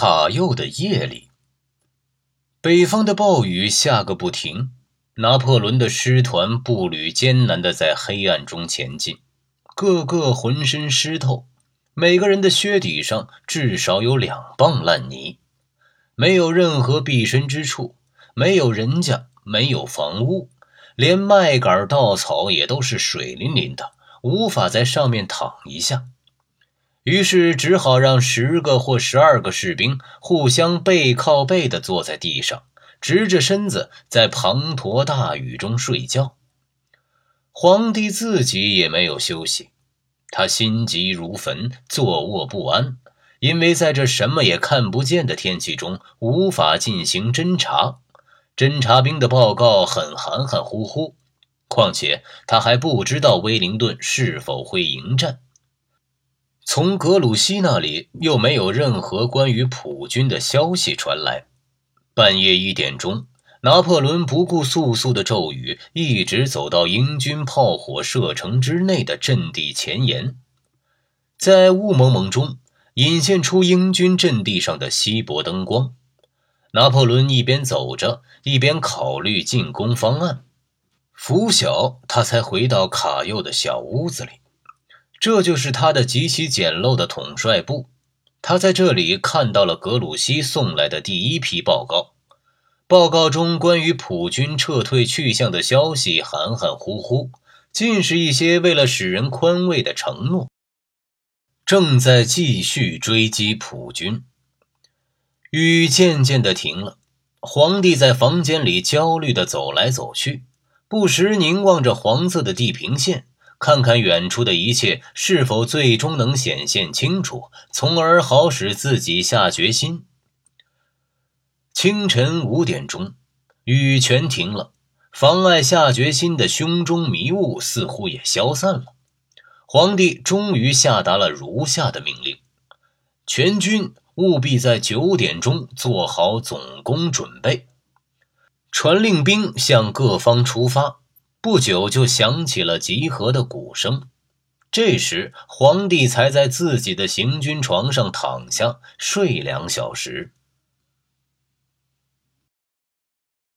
卡右的夜里，北方的暴雨下个不停。拿破仑的师团步履艰难地在黑暗中前进，个个浑身湿透，每个人的靴底上至少有两磅烂泥，没有任何避身之处，没有人家，没有房屋，连麦秆稻草也都是水淋淋的，无法在上面躺一下。于是只好让十个或十二个士兵互相背靠背地坐在地上。直着身子在滂沱大雨中睡觉。皇帝自己也没有休息，他心急如焚，坐卧不安，因为在这什么也看不见的天气中无法进行侦查。侦察兵的报告很含含糊糊，况且他还不知道威灵顿是否会迎战。从格鲁希那里又没有任何关于普军的消息传来。半夜一点钟，拿破仑不顾簌簌的骤雨，一直走到英军炮火射程之内的阵地前沿。在雾蒙蒙中，隐现出英军阵地上的稀薄灯光。拿破仑一边走着，一边考虑进攻方案。拂晓，他才回到卡右的小屋子里。这就是他的极其简陋的统帅部。他在这里看到了格鲁希送来的第一批报告，报告中关于普军撤退去向的消息含含糊糊，尽是一些为了使人宽慰的承诺。正在继续追击普军，雨渐渐的停了。皇帝在房间里焦虑的走来走去，不时凝望着黄色的地平线。看看远处的一切是否最终能显现清楚，从而好使自己下决心。清晨五点钟，雨全停了，妨碍下决心的胸中迷雾似乎也消散了。皇帝终于下达了如下的命令：全军务必在九点钟做好总攻准备，传令兵向各方出发。不久就响起了集合的鼓声，这时皇帝才在自己的行军床上躺下睡两小时。